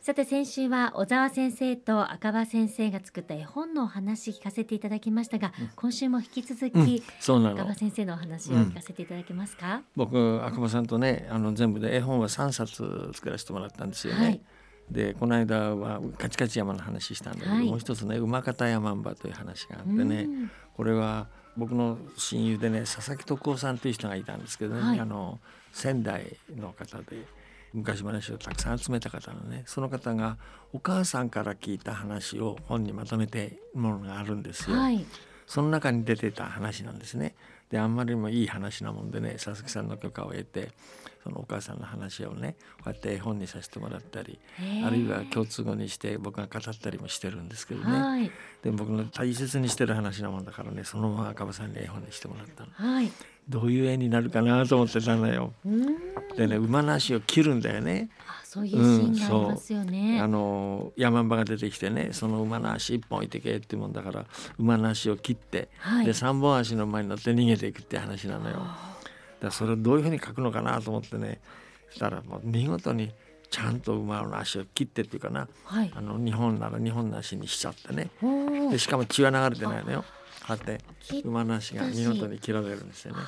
さて先週は小沢先生と赤羽先生が作った絵本のお話聞かせていただきましたが、うん、今週も引き続き、うん、そうなの。赤羽先生のお話を聞かせていただけますか、うん、僕赤羽さんとねあの全部で絵本は3冊作らせてもらったんですよね、はい、でこの間はカチカチ山の話したんだけど、はい、もう一つね馬方山んばという話があってね、これは僕の親友でね佐々木徳夫さんという人がいたんですけどね、はい、あの仙台の方で昔話をたくさん集めた方のねその方がお母さんから聞いた話を本にまとめてものがあるんですよ。はい、その中に出てた話なんですね。であんまりにもいい話なもんでね佐々木さんの許可を得てそのお母さんの話をねこうやって絵本にさせてもらったりあるいは共通語にして僕が語ったりもしてるんですけどね、はい、で僕の大切にしてる話なもんだからねそのまま赤羽さんに絵本にしてもらったの。はいどういう絵になるかなと思ってたのよ。でね馬の足を切るんだよね。あそういうシーンがありますよね。うん、あの山馬が出てきてねその馬の足一本置いてけってもんだから馬の足を切って、はい、で三本足の前に乗って逃げていくって話なのよ。だからそれをどういうふうに描くのかなと思ってねしたらもう見事にちゃんと馬の足を切ってっていうかな、はい、あの日本なら日本の足にしちゃってねでしかも血は流れてないのよ。はって馬の足が見事に切られるんですよね。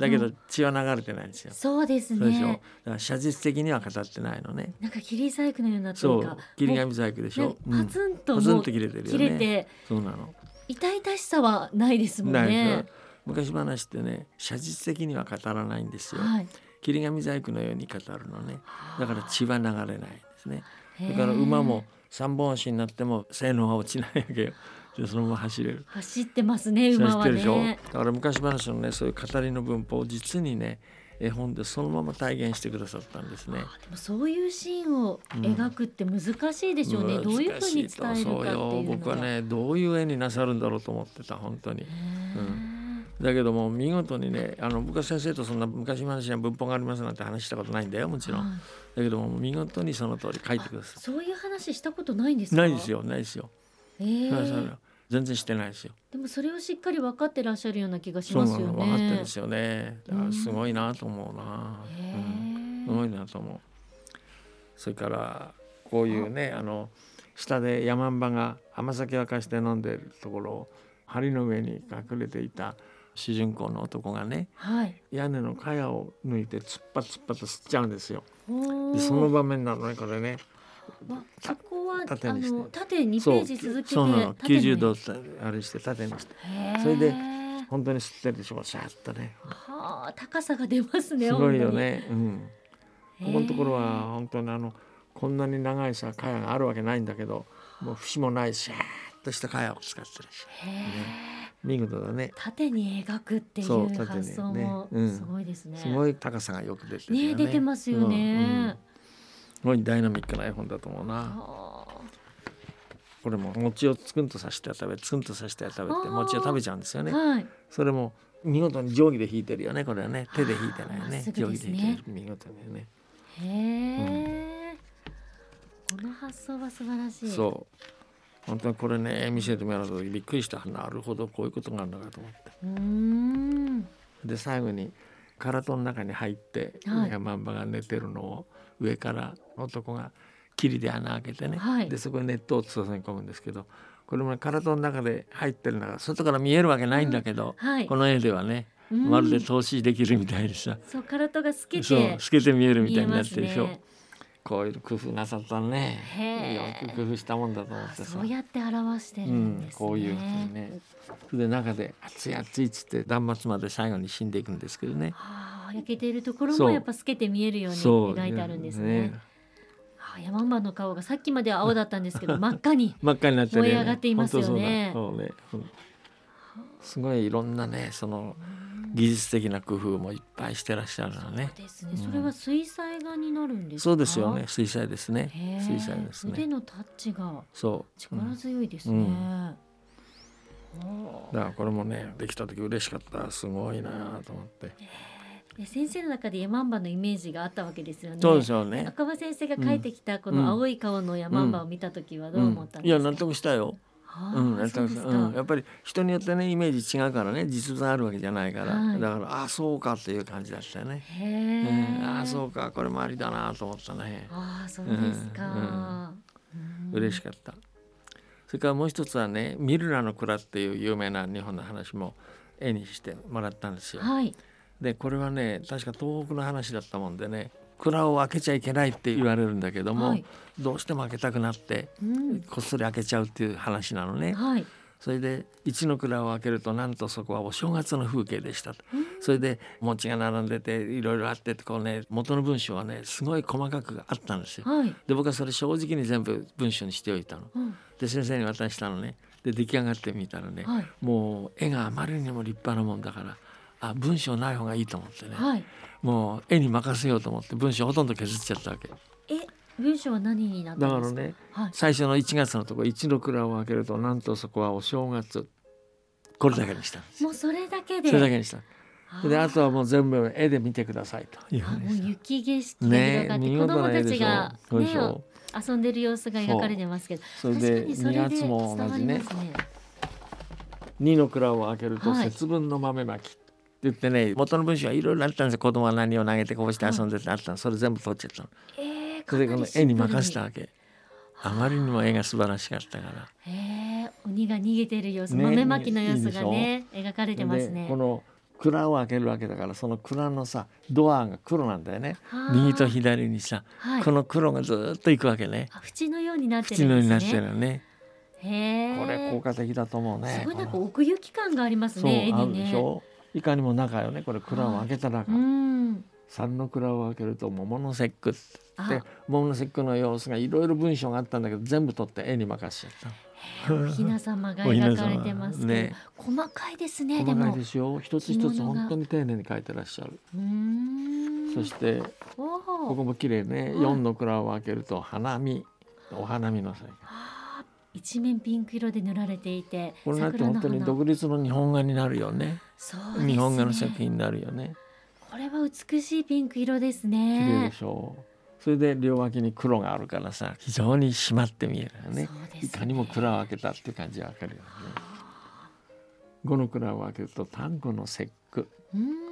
だけど血は流れてないんですよ。そうですね。だから写実的には語ってないのね。なんか切り細工のようなそう切り紙細工でしょ？パツンと、パツンと切れてるよね。切れてそうなの。痛々しさはないですもんね。昔話ってね写実的には語らないんですよ。はい、切り紙細工のように語るのね。だから血は流れないんですね。だから馬も三本足になっても性能は落ちないわけよ。でそのまま走れる。走ってますね馬はね。だから昔話のねそういう語りの文法を実にね絵本でそのまま体現してくださったんですね。でもそういうシーンを描くって難しいでしょうね。うん、どういうふうに伝えるかっていう僕はねどういう絵になさるんだろうと思ってた本当に。うん。だけども見事にねあの僕は先生とそんな昔話に文法がありますなんて話したことないんだよもちろん、はい、だけども見事にその通り書いてくださいそういう話したことないんですないですよないですよ、えー、全然してないですよ。でもそれをしっかり分かってらっしゃるような気がしますよね。分かってるんですよね。だからすごいなと思うな、うん、すごいなと思う。それからこういうねあ。の下で山んばが甘酒沸かして飲んでるところを梁の上に隠れていた主人公の男がね、はい、屋根の茅を抜いて突っ張突っ張と吸っちゃうんですよ。でその場面なのねこれね。そこは縦にして。縦にページ続けてそうなの。90度あれして縦にして。それで本当に吸ってるでしょシャッとね。はあ高さが出ますねすごいよね。うん。ここのところは本当にあのこんなに長いさ茅があるわけないんだけどもう節もないシャーッとした茅を使ってるし、ね、見事だね。縦に描くっていう発想もすごいですね、すごい高さがよく出てるね。出てますよね、すごいダイナミックな絵本だと思うな。これも餅をつくんとさして食べつくんとさして食べて餅を食べちゃうんですよね。はい、それも見事に定規で引いてるよねこれはね手で引いてないよね。ね。定規で引いてる。見事にね。へえ、うん、この発想は素晴らしい。そう。本当にこれね見せてもらうとびっくりした。なるほどこういうことがあるのかと思って。うん。で最後にカラトの中に入って、はい、山んばが寝てるのを上から男が霧で穴開けてね、はい、でそこに熱湯を注ぎ込むんですけどこれも体の中で入ってるのが外から見えるわけないんだけど、うん。はい、この絵ではねまるで透視できるみたいでさ、そう体が透けて透けて見えるみたいになってるでしょ。こういう工夫なさったね。よく工夫したもんだと思ってさ。そうやって表してるんです、ね。うん、こういうふうにね。それで中で熱い熱いっつって断末まで最後に死んでいくんですけどね、はあ、焼けているところもやっぱ透けて見えるように描いてあるんですね。ね。はあ、山馬の顔がさっきまでは青だったんですけど 真っ赤に真っ赤になって、燃え上がっていますよね。そうね。すごいいろんなねその、技術的な工夫もいっぱいしてらっしゃるのね。そうですね。それは水彩画になるんですそうですよね。水彩ですね。水彩ですね。腕のタッチが力強いですね。だからこれもねできた時嬉しかったすごいなと思って。先生の中でヤマンバのイメージがあったわけですよね。そうでしょうね。赤羽先生が書いてきたこの青い顔のヤマンバを見た時はどう思ったんですか？うんうん、いや納得したよ。うん、やうん、やっぱり人によってねイメージ違うからね実物あるわけじゃないから、はい、だからあそうかっていう感じだったよね。へうん、あそうかこれもありだなと思ったね。あそうですか、うん、嬉しかった。それからもう一つはねミルラの蔵っていう有名な日本の話も絵にしてもらったんですよ。はい、でこれはね確か東北の話だったもんでね蔵を開けちゃいけないって言われるんだけども、はい、どうしても開けたくなって、うん、こっそり開けちゃうっていう話なのね。はい。それで一の蔵を開けるとなんとそこはお正月の風景でしたと、うん、それで餅が並んでていろいろあってこうね元の文章はねすごい細かくあったんですよ。はい、で僕はそれ正直に全部文章にしておいたの。うん、で先生に渡したのね。で出来上がってみたらね、はい、もう絵があまりにも立派なもんだからあ文章ない方がいいと思ってね、はい、もう絵に任せようと思って文章ほとんど削っちゃったわけ。え文章は何になったんですか？だからね、はい、最初の1月のとこ一の蔵を開けるとなんとそこはお正月。これだけにしたもうそれだけで。それだけにした。であとはもう全部絵で見てくださいと。いうもう雪景色ね、子供たちが、ね、遊んでる様子が描かれてますけどそれで2月も同じね。二の蔵を開けると節分の豆まき、言ってね元の文章はいろいろあったんですよ。子供は何を投げてこうして遊んでてあったの、それ全部取っちゃったの。えーそれでこの絵に任せたわけ。あまりにも絵が素晴らしかったから。へえ鬼が逃げてる様子、ね、豆まきの様子がね描かれてますね。この蔵を開けるわけだからその蔵のさドアが黒なんだよね。右と左にさ、はい、この黒がずっといくわけね。縁のようになってるね。縁のようになってるね。へこれ効果的だと思うね。すごいなんか奥行き感がありますね絵にねいかにも中よねこれ蔵を開けた中、うん三の蔵を開けると桃の節句って桃の節句の様子がいろいろ文章があったんだけど全部取って絵に任せちゃった。おひな様が 描かれてますね。細かいですね。細かいですよ。一つ一つ本当に丁寧に描いてらっしゃる。そしてここも綺麗ね。四の蔵を開けると花見、お花見の際。一面ピンク色で塗られていて、これなって本当に独立の日本画になるよね。ね。日本画の作品になるよね。これは美しいピンク色ですね。綺麗でしょ。うそれで両脇に黒があるからさ非常に締まって見えるよね、ね、いかにも蔵を開けたって感じがわかるよね。五の蔵を開けると単語の節句。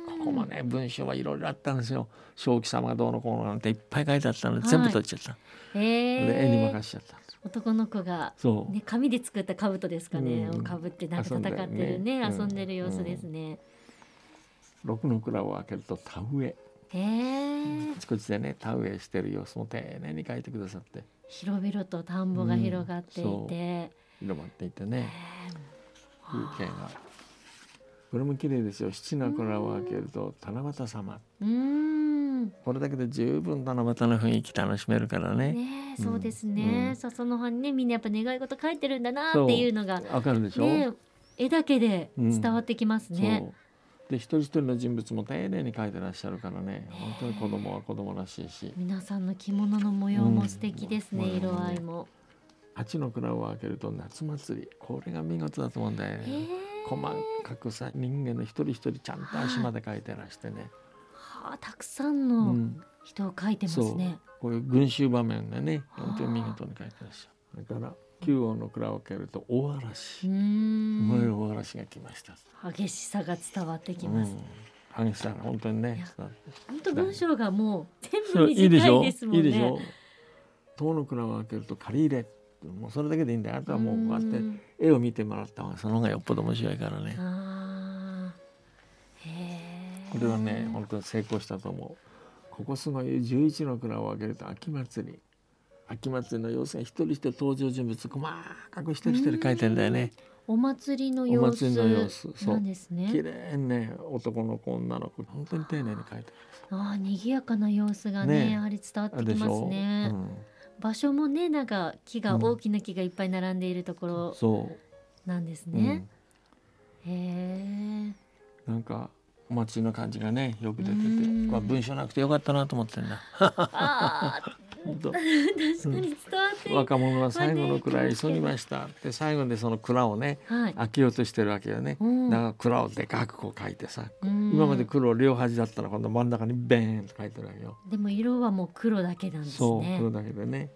ここもね文章はいろいろあったんですよ。正気様がどうのこうのなんていっぱい書いてあったので、全部取っちゃった、えー、で絵に任しちゃった男の子が、ね、紙で作った兜ですかね、うん、かぶってなんか戦ってるね、ね、遊んでる様子ですね、うん六の蔵を開けると田植え。あちこちでね田植えしてる様子も丁寧に書いてくださって。広々と田んぼが広がっていて、うん、広まっていてね。風景が。これも綺麗ですよ。七の蔵を開けると七夕様これだけで十分七夕の雰囲気楽しめるからね。ねそうですね、うん、笹の葉にねみんなやっぱ願い事書いてるんだなっていうのがわかるでしょ、ね、絵だけで伝わってきますね、う。んで一人一人の人物も丁寧に描いてらっしゃるからね。本当に子供は子供らしいし。皆さんの着物の模様も素敵ですね、うん、色合いも。八の蔵を開けると夏祭り。これが見事だと思うんだよね。細かくさ人間の一人一人ちゃんと足まで描いてらしてねはあたくさんの人を描いてますね、う。ん、こういう群衆場面でね本当に見事に描いてらっしゃるだから九王の蔵を開けると大嵐。すごい大嵐が来ました。激しさが伝わってきます、うん、激しさが本当にね本当文章がもう全部短いですもんね。いいでしょ？塔の蔵を開けると借り入れもうそれだけでいいんだよ。あとはもうこうやって絵を見てもらった方がその方がよっぽど面白いからねこれはね本当に成功したと思うここすごい十一の蔵を開けると秋祭り秋祭りの様子が一人一人登場人物細かく一人一人書いてんだよね。お祭りの様子。お祭りの様子。そうですね。綺麗にね、男の子、女の子、本当に丁寧に書いてああ、賑やかな様子がね、ねやはり伝わってきますね。うん、場所もね、なんか木が、うん、大きな木がいっぱい並んでいるところ。そう。なんですね。うん、へえ。なんか。お祭りの感じがねよく出てて、まあ、文章なくてよかったなと思ってんだ。あね 本当。確かに伝わっている、若者は最後の蔵へ急ぎました。で最後でその蔵をねはい、開けようとしてるわけよね、うん。だから蔵をでかくこう書いてさ、うん。今まで黒両端だったら今度真ん中にベーンと書いてるわけよ、でも色はもう黒だけなんですそうね黒だけでね。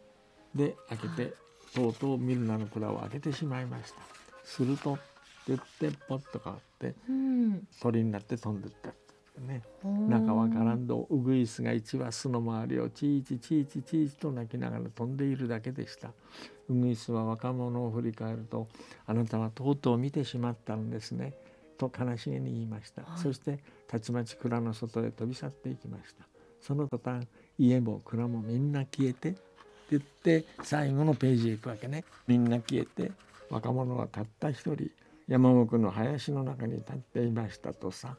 で開けてとうとうミルナの蔵を開けてしまいました。するとって言ってポッと変わってうん。鳥になって飛んでったね。中はからんどウグイスが一羽巣の周りをチーチチーチチーチと鳴きながら飛んでいるだけでしたウグイスは若者を振り返るとあなたはとうとう見てしまったのですねと悲しげに言いました、はいそしてたちまち蔵の外へ飛び去っていきましたその途端家も蔵もみんな消えてって言って最後のページへ行くわけねみんな消えて若者はたった一人山奥の林の中に立っていましたとさ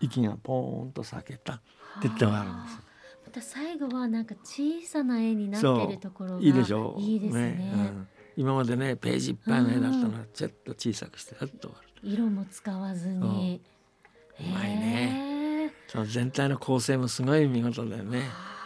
息がポーンと裂けた。って言ってもあ。るんですまた最後はなんか小さな絵になってるところがいいでしょう。いいですね。うん。今までねページいっぱいの絵だったのがちょっと小さくしてふっと色も使わずに。うまいね。その全体の構成もすごい見事だよね。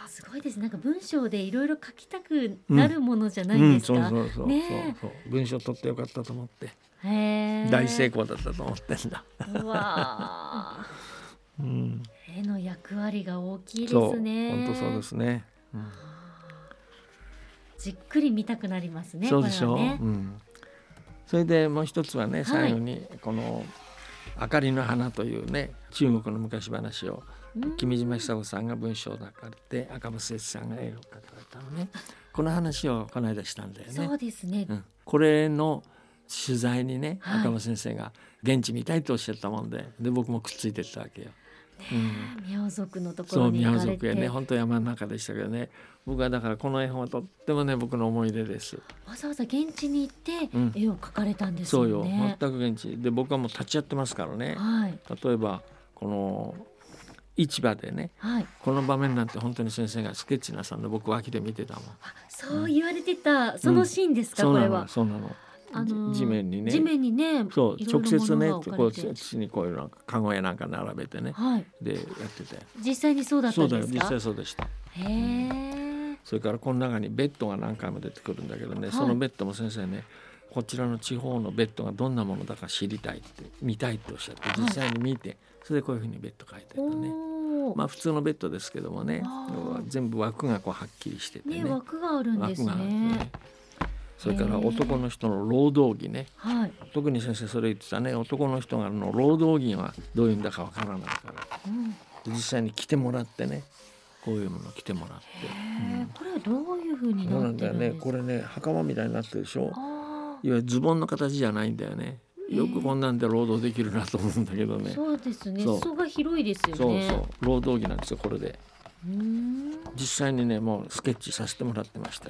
すごいですなんか文章でいろいろ書きたくなるものじゃないですか、うん、そうそうそう、ねそうそう。文章取ってよかったと思って大成功だったと思ってんだ、うわ うん、ー絵の役割が大きいですね。本当そうですね、うん。じっくり見たくなりますねそうでしょ？う、ね。うん、それでもう一つはね最後にこの「明かりの花」というね中国の昔話をうん。君島久子さんが文章を書かれて赤松哲さんが絵を描かれたのね。この話をこの間したんだよね。そ。うですね、うん、これの取材にね、はい赤松先生が現地見たいとおっしゃったもんでで僕もくっついてったわけよ。うん宮族のとこそうろに行宮かれて族へね本当山の中でしたけどね僕はだからこの絵本はとってもね僕の思い出です。わざわざ現地に行ってうん絵を描かれたんですそうよよね。全く現地で僕はもう立ち会ってますからねはい例えばこの市場でねはい。この場面なんて本当に先生がスケッチなさんで僕脇で見てたもん。あそう言われてたそのシーンですか、そうなのこれは。そうなの。あのー地面にね地面にねそう直接ねこう土にこういうのカゴやなんか並べてねはい。でやってて実際にそうだったそうんだよ実ですか。際そうでしたへえ。それからこの中にベッドが何回も出てくるんだけどね、はいそのベッドも先生ねこちらの地方のベッドがどんなものだか知りたいって見たいっておっしゃって実際に見て、それでこういうふうにベッド書いてるおとねお。まあ普通のベッドですけどもね全部枠がこうはっきりしててねね枠があるんですね。それから男の人の労働着ねはい。特に先生それ言ってたね男の人がの労働着はどういうんだかわからないからうん。実際に着てもらってねこういうもの着てもらって、へえ。これはどういう風にそうななんってだよねるんですか。これね袴みたいになってるでしょ？あいわゆるズボンの形じゃないんだよねよくこんなんで労働できるなと思うんだけどあ。ねそうですね。そう裾が広いですよそうね。そう労働着なんですよこれで。実際にねもうスケッチさせてもらってました。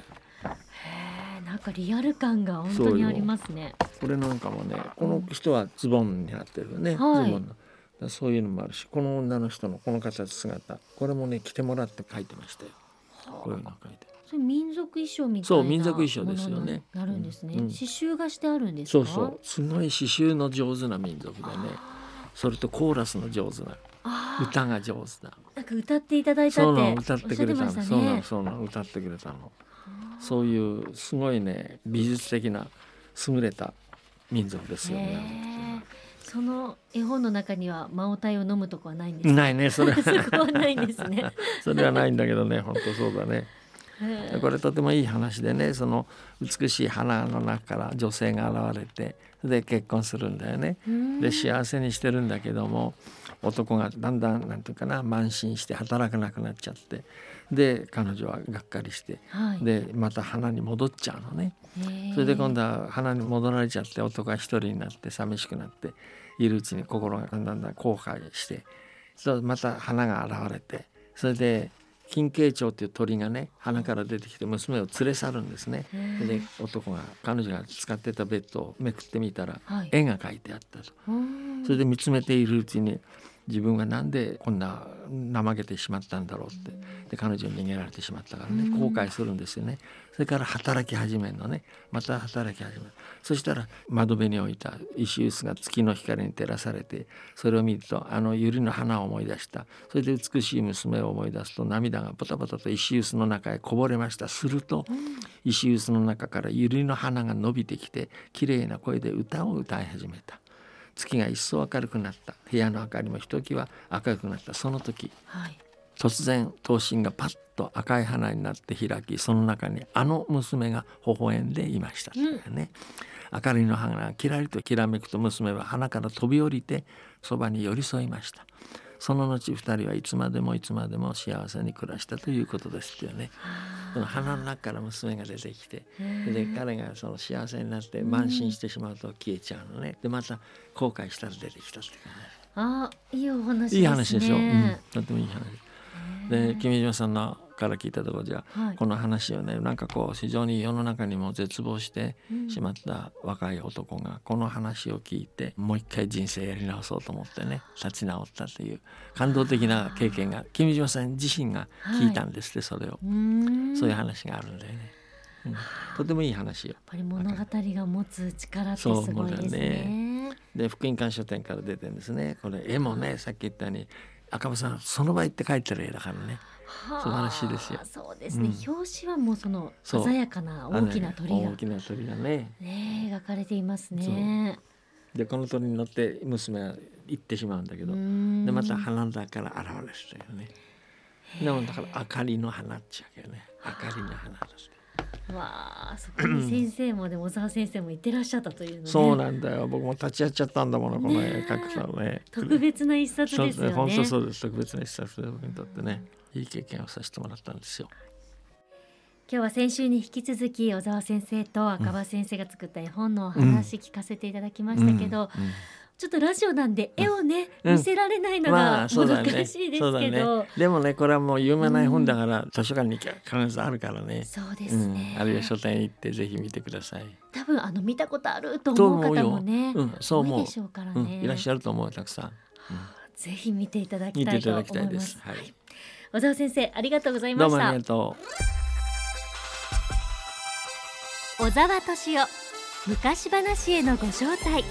なんかリアル感が本当にありますね。これなんかもねこの人はズボンになってるよね、はい。ズボンの。だそういうのもあるしこの女の人のこの形姿これもね着てもらって書いてましたよ。こういうの書いて。それ民族衣装みたいなそう民族衣装ですよね。なるんですね。うん。うん刺繍がしてあるんですか？そうそう。すごい刺繍の上手な民族でね。それとコーラスの上手な。歌が上手だなんか歌っていただいたそうなのって歌ってくれたそうなのね。そうなの。歌ってくれたのそういうすごいね美術的な優れた民族ですよへね。えその絵本の中にはマオタイを飲むとこはないんですか？ないねそれ そはこはないんですね。それはないんだけどね本当そうだね。これとてもいい話でねその美しい花の中から女性が現れてで結婚するんだよね。うんで幸せにしてるんだけども男がだんだんなんていうかな慢心して働かなくなっちゃってで彼女はがっかりしてはい。でまた花に戻っちゃうのね。それで今度は花に戻られちゃって男が一人になって寂しくなっているうちに心がだんだんだん後悔してそうまた花が現れてそれで金慶蝶っていう鳥がね花から出てきて娘を連れ去るんですね。で男が彼女が使ってたベッドをめくってみたらはい。絵が描いてあったと。うんそれで見つめているうちに自分はなんでこんな怠けてしまったんだろうって。で彼女に逃げられてしまったからね後悔するんですよね。それから働き始めるのね。また働き始める。そしたら窓辺に置いた石臼が月の光に照らされてそれを見るとあの百合の花を思い出した。それで美しい娘を思い出すと涙がポタポタと石臼の中へこぼれました。すると石臼の中から百合の花が伸びてきて綺麗な声で歌を歌い始めた。月が一層明るくなった。部屋の明かりもひときわ明るくなった。その時、はい、突然刀身がパッと赤い花になって開きその中にあの娘が微笑んでいました、うん、ね。明かりの花がきらりときらめくと娘は花から飛び降りてそばに寄り添いましたその後二人はいつまでもいつまでも幸せに暮らしたということですよね。その鼻の中から娘が出てきてで彼がその幸せになって慢心してしまうと消えちゃうのね。でまた後悔したら出てきたっていうあいいお話、ね、いい話でしょ、うん、とてもいい話。で君島さんのから聞いたところじゃ、はい、この話をねなんかこう非常に世の中にも絶望してしまった若い男がこの話を聞いてもう一回人生やり直そうと思ってね立ち直ったという感動的な経験が君島さん自身が聞いたんですって、はい、それをそういう話があるんだよね。うん、とてもいい話よ。やっぱり物語が持つ力ってすごいですね。で福音館書店から出てるんですね。これ絵もねさっき言ったように赤羽さんその場行って書いてる絵だからね。素晴らしいですよ。そうですね、うん、表紙はもうその鮮やかな大きな鳥が、ね、大きな鳥がね。ね描かれていますね。でこの鳥に乗って娘は行ってしまうんだけど。でまた花だから現れてたよね。でもだから明かりの花っちゃうけどね。明かりの花だって。わあそこに先生もでも小沢先生もいってらっしゃったという、ね、そうなんだよ。僕も立ち会っちゃったんだものこの絵描くの。ね。特別な一冊ですよね。本当そうです。特別な一冊で僕にとってねいい経験をさせてもらったんですよ。今日は先週に引き続き小沢先生と赤羽先生が作った絵本のお話聞かせていただきましたけど、うんうん。うんちょっとラジオなんで絵をね、うん、見せられないのが難しいですけど、まあねね、でもねこれはもう有名な絵本だから、うん、図書館に必ずあるからね。そうですね、うん、あるいは書店行ってぜひ見てください。多分あの見たことあると思う方もねうん、そう思う。でしょうからね、いらっしゃると思うたくさん、ぜひ見ていただきたいと思います、はい、小沢先生ありがとうございました。どうもありがとう。小沢敏夫昔話へのご招待